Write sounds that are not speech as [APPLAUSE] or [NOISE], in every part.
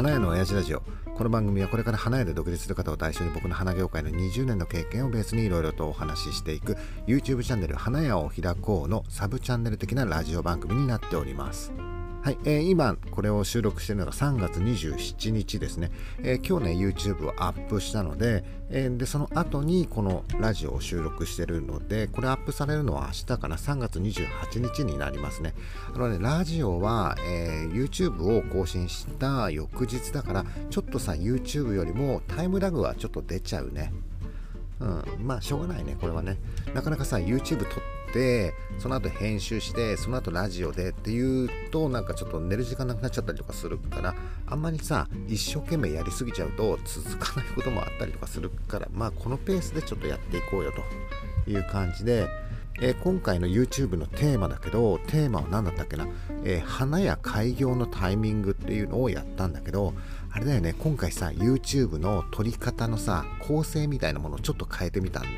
花屋の親父ラジオ。この番組はこれから花屋で独立する方を対象に僕の花業界の20年の経験をベースにいろいろとお話ししていく YouTube チャンネル花屋を開こうのサブチャンネル的なラジオ番組になっております。はい、えー、今これを収録しているのが3月27日ですね、えー、今日ね YouTube をアップしたので,、えー、でその後にこのラジオを収録してるのでこれアップされるのは明日かな？3月28日になりますね。あのねラジオは、え YouTube を更新した翌日だからちょっとさ YouTube よりもタイムラグはちょっと出ちゃうね。うん、まあしょうがないねこれはね。なかなかさ YouTube 撮ってその後編集してその後ラジオでっていうとなんかちょっと寝る時間なくなっちゃったりとかするからあんまりさ一生懸命やりすぎちゃうと続かないこともあったりとかするからまあこのペースでちょっとやっていこうよという感じでえー、今回の YouTube のテーマだけどテーマは何だったっけな、えー、花や開業のタイミングっていうのをやったんだけどあれだよね今回さ YouTube の撮り方のさ構成みたいなものをちょっと変えてみたんだよ。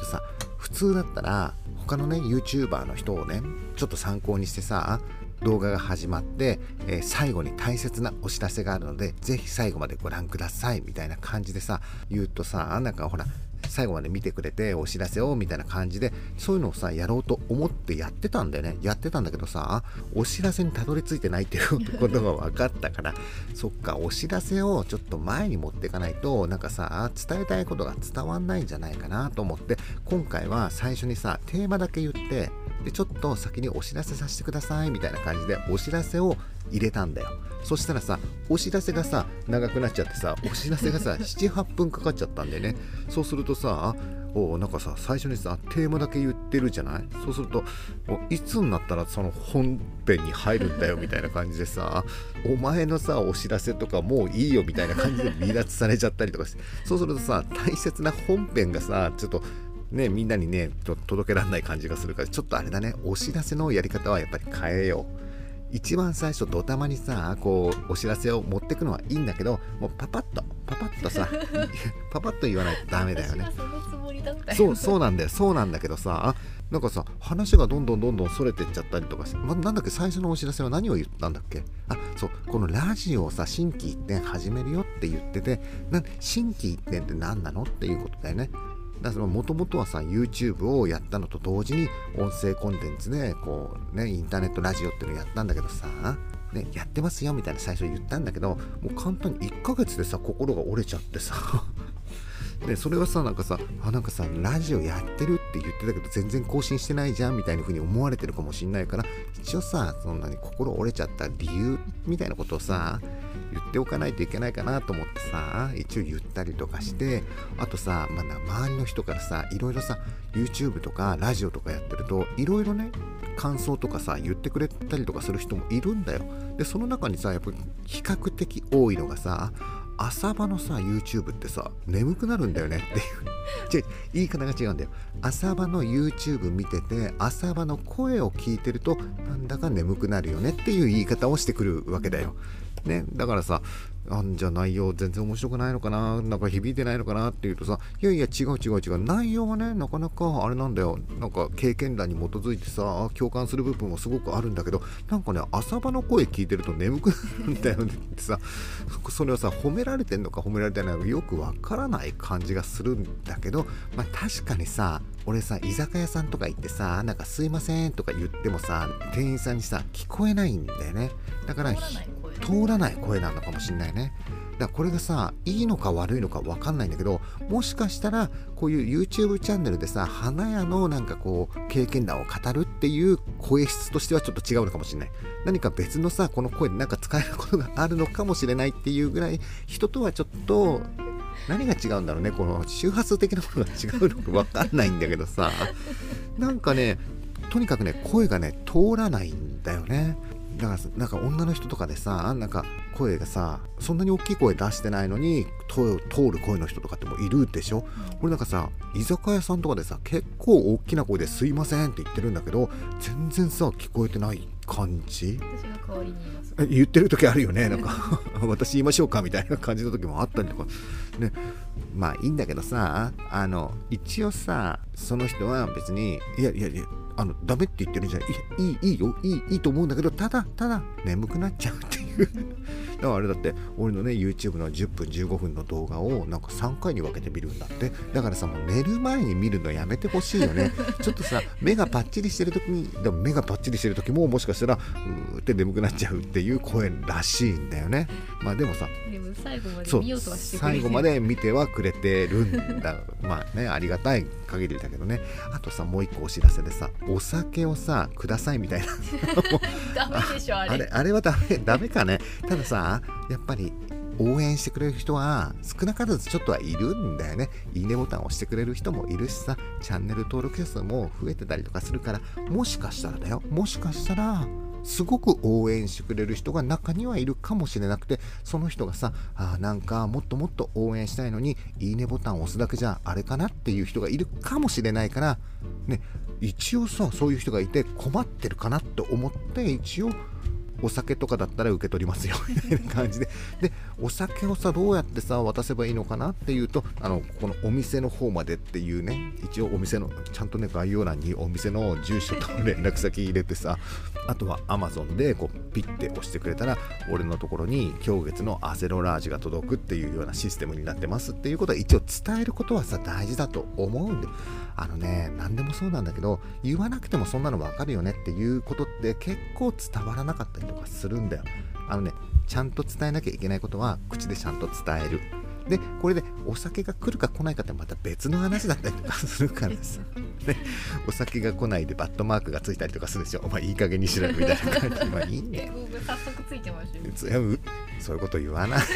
でさ普通だったら他のね YouTuber の人をねちょっと参考にしてさ動画が始まって、えー、最後に大切なお知らせがあるのでぜひ最後までご覧くださいみたいな感じでさ言うとさなんかほら最後まで見てくれてお知らせをみたいな感じでそういうのをさやろうと思ってやってたんだよね。やってたんだけどさお知らせにたどり着いてないっていうことが分かったからそっかお知らせをちょっと前に持っていかないとなんかさ伝えたいことが伝わんないんじゃないかなと思って今回は最初にさテーマだけ言ってでちょっと先にお知らせさせてくださいみたいな感じでお知らせを入れたんだよ。そしたらさお知らせがさ長くなっちゃってさお知らせがさ [LAUGHS] 78分かかっちゃったんでね。そうするとさおなんかさ最初にさテーマだけ言ってるじゃない？そうするといつになったらその本編に入るんだよみたいな感じでさお前のさお知らせとかもういいよみたいな感じで離脱されちゃったりとかして。そうするとさ大切な本編がさちょっとねみんなにね届けられない感じがするからちょっとあれだねお知らせのやり方はやっぱり変えよう。一番最初ドタマにさこうお知らせを持ってくのはいいんだけどもうパパッとパパッとさ [LAUGHS] パパッと言わないとダメだよね。そうそうなんだよ。そうなんだけどさなんかさ話がどんどんどんどんそれてっちゃったりとかして、ま、なんだっけ最初のお知らせは何を言ったんだっけ？あそうこのラジオをさ新規一点始めるよって言っててな新規一点って何なの？っていうことだよねだからもともとはさ YouTube をやったのと同時に音声コンテンツでこうねインターネットラジオっていうのをやったんだけどさね、やってますよみたいな最初言ったんだけどもう簡単に1ヶ月でさ心が折れちゃってさ。でそれはさなんかさあなんかさラジオやってるって言ってたけど全然更新してないじゃんみたいな風に思われてるかもしんないから一応さそんなに心折れちゃった理由みたいなことをさ言っておかないといけないかなと思ってさ一応言ったりとかしてあとさ、まあ、周りの人からさいろいろさ YouTube とかラジオとかやってるといろいろね感想とかさ言ってくれたりとかする人もいるんだよ。でその中にさやっぱり比較的多いのがさ朝場のさ YouTube ってさ眠くなるんだよね。っていう言い方が違うんだよ。朝場の YouTube 見てて朝場の声を聞いてるとなんだか眠くなるよねっていう言い方をしてくるわけだよ。ね、だからさあんじゃ内容全然面白くないのかななんか響いてないのかなっていうとさいやいや違う違う違う内容はねなかなかあれなんだよ。なんか経験談に基づいてさ共感する部分もすごくあるんだけどなんかね朝場の声聞いてると眠くなるんだよねってさそれはさ褒められてんのか褒められてないのかよくわからない感じがするんだけどまあ確かにさ俺さ居酒屋さんとか行ってさなんかすいませんとか言ってもさ店員さんにさ聞こえないんだよね。だから通らない声なのかもしんないね。だからこれがさいいのか悪いのか分かんないんだけどもしかしたらこういう YouTube チャンネルでさ花屋のなんかこう経験談を語るっていう声質としてはちょっと違うのかもしれない。何か別のさこの声でなんか使えることがあるのかもしれないっていうぐらい人とはちょっと何が違うんだろうね。この周波数的なものが違うのか分かんないんだけどさ。なんかねとにかくね声がね通らないんだよね。だからなんか女の人とかでさなんか声がさそんなに大きい声出してないのに通る声の人とかってもいるでしょ、うん、俺なんかさ居酒屋さんとかでさ結構大きな声で「すいません」って言ってるんだけど全然さ聞こえてない感じ？私が代わりに言います。言ってる時あるよね？なんか [LAUGHS] 私言いましょうかみたいな感じの時もあったりとか。ね。まあいいんだけどさあの一応さその人は別にいやいやいやあのダメって言ってるんじゃないいいいいよ。いいいいと思うんだけどただただ眠くなっちゃうっていう。[LAUGHS] だからあれだって俺のね YouTube の10分15分の動画をなんか3回に分けて見るんだって。だからさもう寝る前に見るのやめてほしいよね。[LAUGHS] ちょっとさ目がパッチリしてる時にでも目がパッチリしてる時ももしかしたらうーって眠くなっちゃうっていう声らしいんだよね。まあでもさ最後まで見ようとはしてくれ最後まで見てはくれてるんだ。[LAUGHS] まあねありがたい限りだけどね。あとさもう一個お知らせでさお酒をさくださいみたいな [LAUGHS] ダメでしょあれ。あれあれはダメダメかね。たださやっぱり応援してくれる人は少なからずちょっとはいるんだよね。いいねボタンを押してくれる人もいるしさチャンネル登録者数も増えてたりとかするからもしかしたらだよ。もしかしたらすごく応援してくれる人が中にはいるかもしれなくてその人がさあなんかもっともっと応援したいのにいいねボタンを押すだけじゃあれかなっていう人がいるかもしれないからね一応さそういう人がいて困ってるかなと思って一応お酒とかだったら受け取りますよ [LAUGHS] みたいな感じで。でお酒をさどうやってさ渡せばいいのかなっていうとあのこのお店の方までっていうね一応お店のちゃんとね概要欄にお店の住所と連絡先入れてさあとは Amazon でこうピッて押してくれたら俺のところに今月のアセロラージが届くっていうようなシステムになってますっていうことは一応伝えることはさ大事だと思うんで。あのね何でもそうなんだけど言わなくてもそんなの分かるよねっていうことって結構伝わらなかったりとかするんだよ。あのねちゃんと伝えなきゃいけないことは口でちゃんと伝える。でこれでお酒が来るか来ないかってまた別の話だったりとかするからさ、ね、お酒が来ないでバットマークがついたりとかするでしょ。お前いい加減にしろよみたいな感じ。まあいいんだよ僕早速ついてましたよそういうこと言わないよ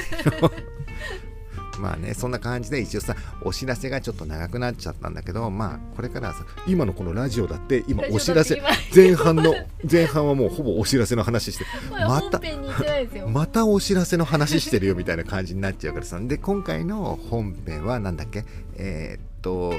まあねそんな感じで一応さお知らせがちょっと長くなっちゃったんだけどまあこれからはさ今のこのラジオだって今お知らせ前半の前半はもうほぼお知らせの話してままたまたお知らせの話してるよみたいな感じになっちゃうからさ。で今回の本編はなんだっけ？えーっと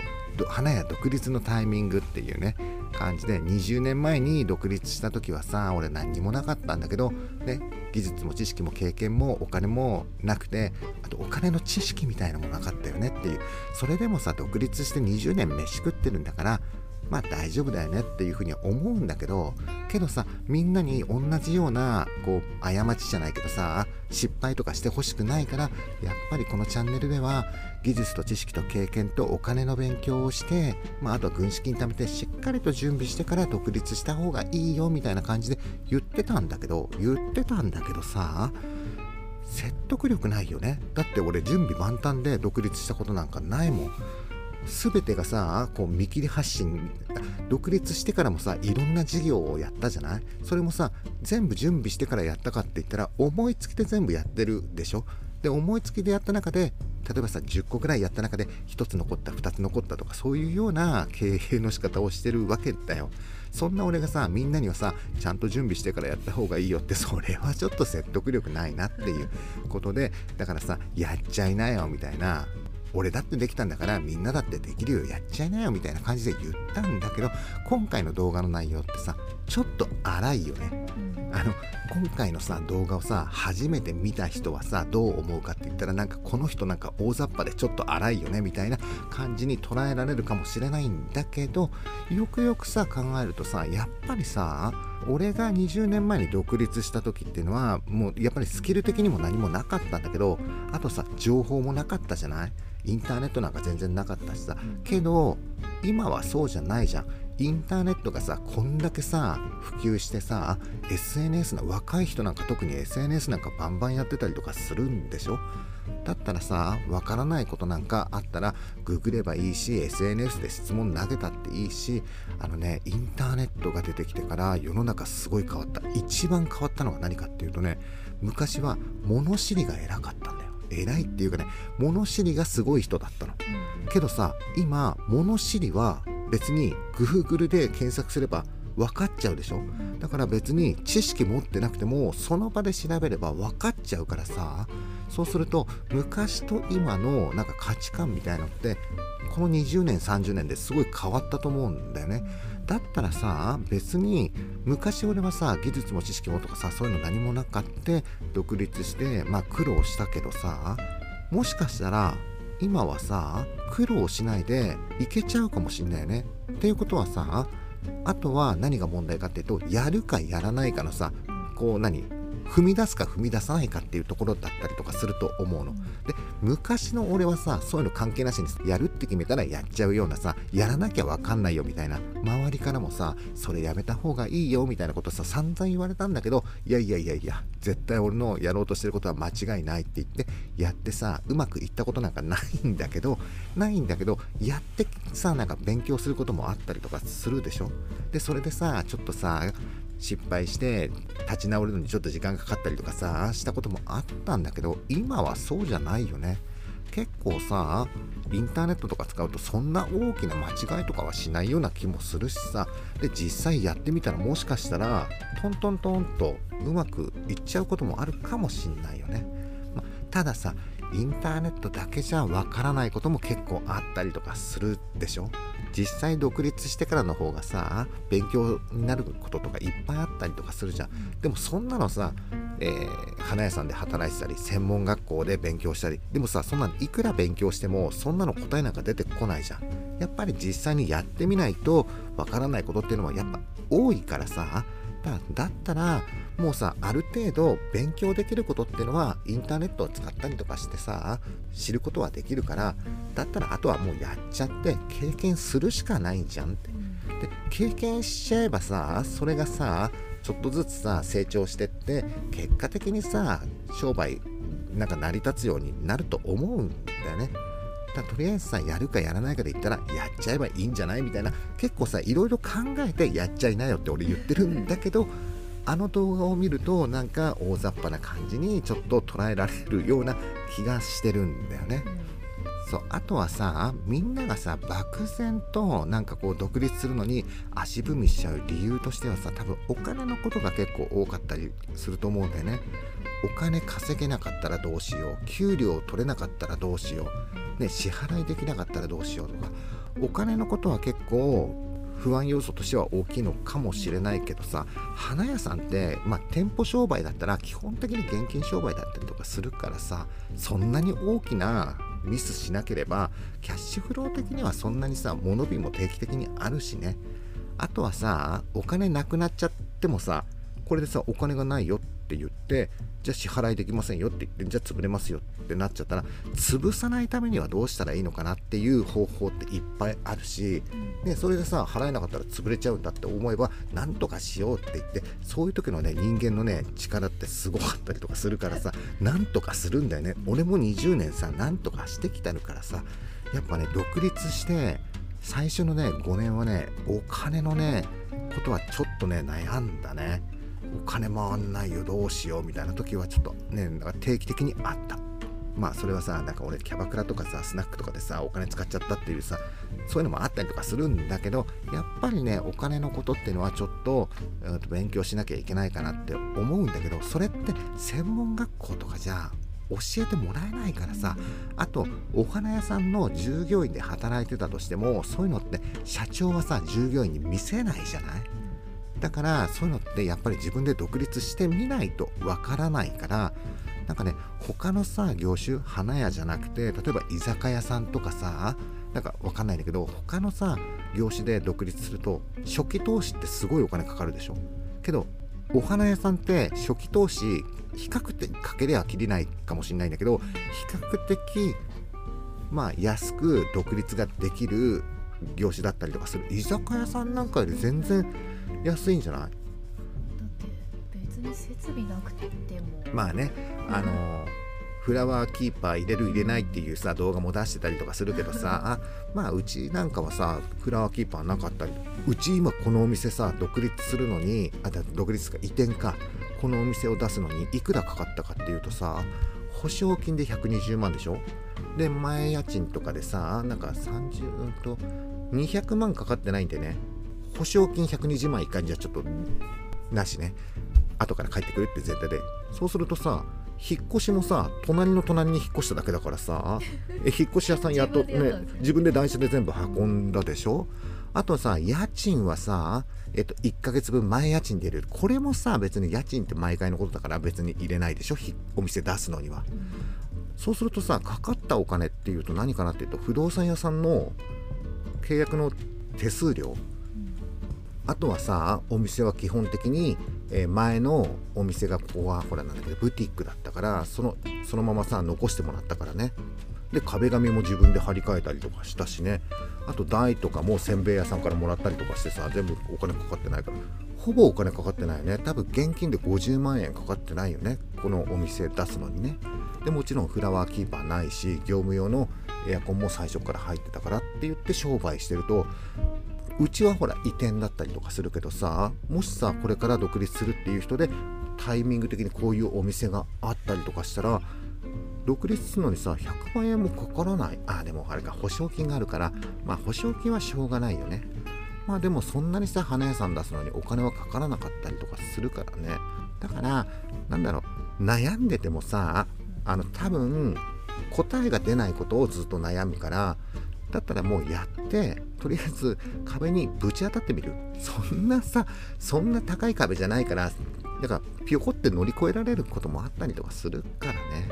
花屋独立のタイミングっていうね感じで20年前に独立した時はさ俺何にもなかったんだけど、ね、技術も知識も経験もお金もなくてあとお金の知識みたいなのもなかったよねっていう。それでもさ独立して20年飯食ってるんだからまあ大丈夫だよねっていうふうには思うんだけどけどさみんなに同じようなこう過ちじゃないけどさ失敗とかしてほしくないからやっぱりこのチャンネルでは技術と知識と経験とお金の勉強をして、まあ、あとは軍資金貯めてしっかりと準備してから独立した方がいいよみたいな感じで言ってたんだけど言ってたんだけどさ説得力ないよね。だって俺準備万端で独立したことなんかないもん。全てがさこう見切り発信独立してからもさいろんな事業をやったじゃない？それもさ全部準備してからやったかって言ったら思いつきで全部やってるでしょ？で思いつきでやった中で例えばさ10個ぐらいやった中で1つ残った2つ残ったとかそういうような経営の仕方をしてるわけだよ。そんな俺がさみんなにはさちゃんと準備してからやった方がいいよってそれはちょっと説得力ないなっていうことでだからさやっちゃいなよみたいな俺だってできたんだからみんなだってできるよやっちゃいなよみたいな感じで言ったんだけど今回の動画の内容ってさちょっと荒いよね。うん。あの今回のさ動画をさ初めて見た人はさどう思うかって言ったらなんかこの人なんか大雑把でちょっと荒いよねみたいな感じに捉えられるかもしれないんだけどよくよくさ考えるとさやっぱりさ俺が20年前に独立した時っていうのはもうやっぱりスキル的にも何もなかったんだけどあとさ情報もなかったじゃない？インターネットなんか全然なかったしさ。けど今はそうじゃないじゃん。インターネットがさこんだけさ普及してさ SNS の若い人なんか特に SNS なんかバンバンやってたりとかするんでしょ？だったらさわからないことなんかあったらググればいいし SNS で質問投げたっていいしあのねインターネットが出てきてから世の中すごい変わった。一番変わったのは何かっていうとね昔は物知りが偉かったんだよ偉いっていうかね物知りがすごい人だったの。けどさ今物知りは別に Google で検索すれば分かっちゃうでしょ？だから別に知識持ってなくてもその場で調べれば分かっちゃうからさそうすると昔と今のなんか価値観みたいのってこの20年30年ですごい変わったと思うんだよねだったらさ別に昔俺はさ技術も知識もとかさそういうの何もなかって独立してまあ苦労したけどさもしかしたら今はさ苦労しないでいけちゃうかもしんないよね。っていうことはさあとは何が問題かっていうとやるかやらないかのさこう何？踏み出すか踏み出さないかっていうところだったりとかすると思うの。で昔の俺はさそういうの関係なしにやるって決めたらやっちゃうようなさやらなきゃ分かんないよみたいな周りからもさそれやめた方がいいよみたいなことさ散々言われたんだけどいやいやいやいや絶対俺のやろうとしてることは間違いないって言ってやってさうまくいったことなんかないんだけどないんだけどやってさなんか勉強することもあったりとかするでしょでそれでさちょっとさ失敗して立ち直るのにちょっと時間かかったりとかさしたこともあったんだけど今はそうじゃないよね。結構さインターネットとか使うとそんな大きな間違いとかはしないような気もするしさ。で実際やってみたらもしかしたらトントントンとうまくいっちゃうこともあるかもしんないよね、またださインターネットだけじゃわからないことも結構あったりとかするでしょ？実際独立してからの方がさ勉強になることとかいっぱいあったりとかするじゃん。でもそんなのさ、えー、花屋さんで働いてたり専門学校で勉強したりでもさそんなのいくら勉強してもそんなの答えなんか出てこないじゃん。やっぱり実際にやってみないとわからないことっていうのはやっぱ多いからさだだったらもうさある程度勉強できることっていうのはインターネットを使ったりとかしてさ知ることはできるからだったらあとはもうやっちゃって経験するしかないんじゃんって。で経験しちゃえばさそれがさちょっとずつさ成長してって結果的にさ商売なんか成り立つようになると思うんだよねだとりあえずさやるかやらないかで言ったらやっちゃえばいいんじゃないみたいな結構さいろいろ考えてやっちゃいなよって俺言ってるんだけどあの動画を見るとなんか大雑把な感じにちょっと捉えられるような気がしてるんだよね。そうあとはさみんながさ漠然となんかこう独立するのに足踏みしちゃう理由としてはさ多分お金のことが結構多かったりすると思うんだよね。お金稼げなかったらどうしよう給料取れなかったらどうしよう、ね、支払いできなかったらどうしようとかお金のことは結構不安要素としては大きいのかもしれないけどさ花屋さんって、まあ、店舗商売だったら基本的に現金商売だったりとかするからさそんなに大きなミスしなければキャッシュフロー的にはそんなにさ物日も定期的にあるしね。あとはさお金なくなっちゃってもさこれでさお金がないよって言ってじゃあ支払いできませんよって言ってじゃあ潰れますよってなっちゃったら潰さないためにはどうしたらいいのかなっていう方法っていっぱいあるし、ね、それでさ払えなかったら潰れちゃうんだって思えばなんとかしようって言ってそういう時のね人間のね力ってすごかったりとかするからさなんとかするんだよね。俺も20年さなんとかしてきたるからさやっぱね独立して最初のね5年はねお金のねことはちょっとね悩んだねお金回んないよどうしようみたいな時はちょっとねなんか定期的にあった。まあそれはさなんか俺キャバクラとかさスナックとかでさお金使っちゃったっていうさそういうのもあったりとかするんだけどやっぱりねお金のことっていうのはちょっと,、えー、と勉強しなきゃいけないかなって思うんだけどそれって専門学校とかじゃ教えてもらえないからさあとお花屋さんの従業員で働いてたとしてもそういうのって社長はさ従業員に見せないじゃない？だからそういうのってやっぱり自分で独立してみないとわからないからなんかね他のさ業種花屋じゃなくて例えば居酒屋さんとかさなんかわかんないんだけど他のさ業種で独立すると初期投資ってすごいお金かかるでしょ。けどお花屋さんって初期投資比較的かけりゃきりないかもしれないんだけど比較的まあ安く独立ができる業種だったりとかする。居酒屋さんなんかより全然安いんじゃない？だって別に設備なくても。まあねあのフラワーキーパー入れる入れないっていうさ動画も出してたりとかするけどさあまあうちなんかはさフラワーキーパーなかったり。うち今このお店さ独立するのにあ独立か移転か。このお店を出すのにいくらかかったかっていうとさ保証金で120万でしょ？で前家賃とかでさなんか30と200万かかってないんでね保証金120万いかんじゃちょっとなしね。後から帰ってくるって前提で。そうするとさ引っ越しもさ隣の隣に引っ越しただけだからさ [LAUGHS] え引っ越し屋さんやっとね自分で台車で全部運んだでしょ。あとさ家賃はさえっと1ヶ月分前家賃で入れる。これもさ別に家賃って毎回のことだから別に入れないでしょ。お店出すのには、そうするとさかかったお金っていうと何かなっていうと不動産屋さんの契約の手数料あとはさお店は基本的に、えー前のお店がここはほらなんだけどブティックだったからそのそのままさ残してもらったからね。で壁紙も自分で張り替えたりとかしたしね。あと台とかもせんべい屋さんからもらったりとかしてさ全部お金かかってないから。ほぼお金かかってないよね。多分現金で50万円かかってないよね。このお店出すのにね。でもちろんフラワーキーパーないし業務用のエアコンも最初から入ってたからって言って商売してるとうちはほら移転だったりとかするけどさもしさこれから独立するっていう人でタイミング的にこういうお店があったりとかしたら独立するのにさ100万円もかからない。あでもあれか保証金があるからまあ保証金はしょうがないよね。まあでもそんなにさ花屋さん出すのにお金はかからなかったりとかするからね。だからなんだろう悩んでてもさあの多分答えが出ないことをずっと悩むからだったらもうやってとりあえず壁にぶち当たってみる。そんなさそんな高い壁じゃないからだからピョコって乗り越えられることもあったりとかするからね。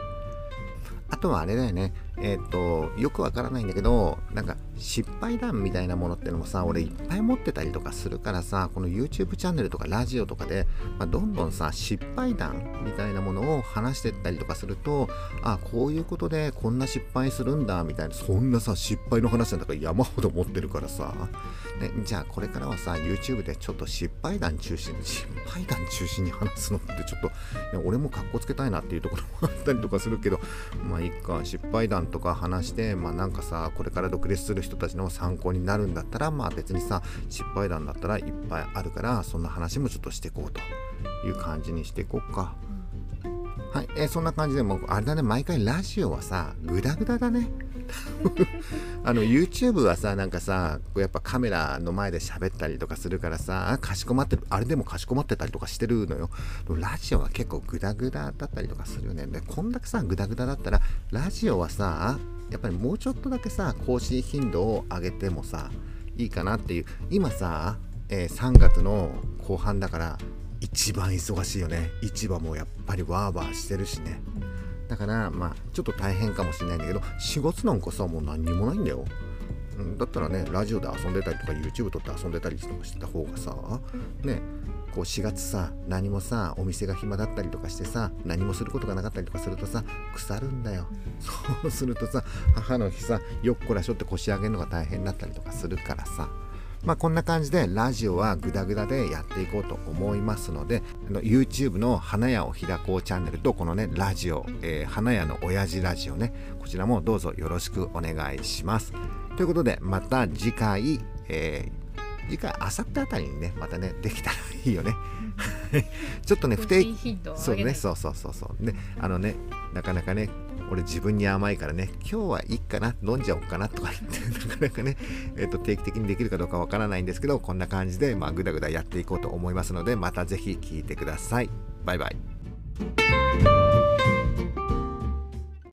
あとはあれだよね。えっ、とよくわからないんだけどなんか失敗談みたいなものってのもさ俺いっぱい持ってたりとかするからさこの YouTube チャンネルとかラジオとかで、まあ、どんどんさ失敗談みたいなものを話してったりとかするとあこういうことでこんな失敗するんだみたいなそんなさ失敗の話なんだから山ほど持ってるからさ、ね、じゃあこれからはさ YouTube でちょっと失敗談中心に失敗談中心に話すのってちょっと俺もかっこつけたいなっていうところもあったりとかするけどまあいいか失敗談とか話してまあなんかさこれから独立する人たちの参考になるんだったらまあ別にさ失敗談だったらいっぱいあるからそんな話もちょっとしていこうという感じにしていこうか。はい、えーそんな感じでもうあれだね毎回ラジオはさグダグダだね。[LAUGHS] あの YouTube はさなんかさやっぱカメラの前で喋ったりとかするからさあかしこまってるあれでもかしこまってたりとかしてるのよ。ラジオは結構グダグダだったりとかするよね。でこんだけさグダグダだったらラジオはさやっぱりもうちょっとだけさ更新頻度を上げてもさいいかなっていう。今さ、えー3月の後半だから一番忙しいよね。市場もやっぱりワーワーしてるしね。だからまあちょっと大変かもしれないんだけど4月なんかさもう何にもないんだよ。だったらねラジオで遊んでたりとか YouTube 撮って遊んでたりとかしてた方がさねこう4月さ何もさお店が暇だったりとかしてさ何もすることがなかったりとかするとさ腐るんだよ。そうするとさ母の日さよっこらしょって腰上げるのが大変だったりとかするからさ。まあこんな感じでラジオはグダグダでやっていこうと思いますのであの YouTube の花屋を開こうチャンネルとこのねラジオ、えー花屋の親父ラジオねこちらもどうぞよろしくお願いします。ということでまた次回、えー次回あさってあたりにねまたねできたらいいよね。ちょっとね不定そうねそうそうそうそう。ねあのねなかなかね俺自分に甘いからね今日はいいかな飲んじゃおうかなとか言ってなかなかね、[LAUGHS] えっと定期的にできるかどうかわからないんですけどこんな感じでまあぐだぐだやっていこうと思いますのでまたぜひ聞いてください。バイバイ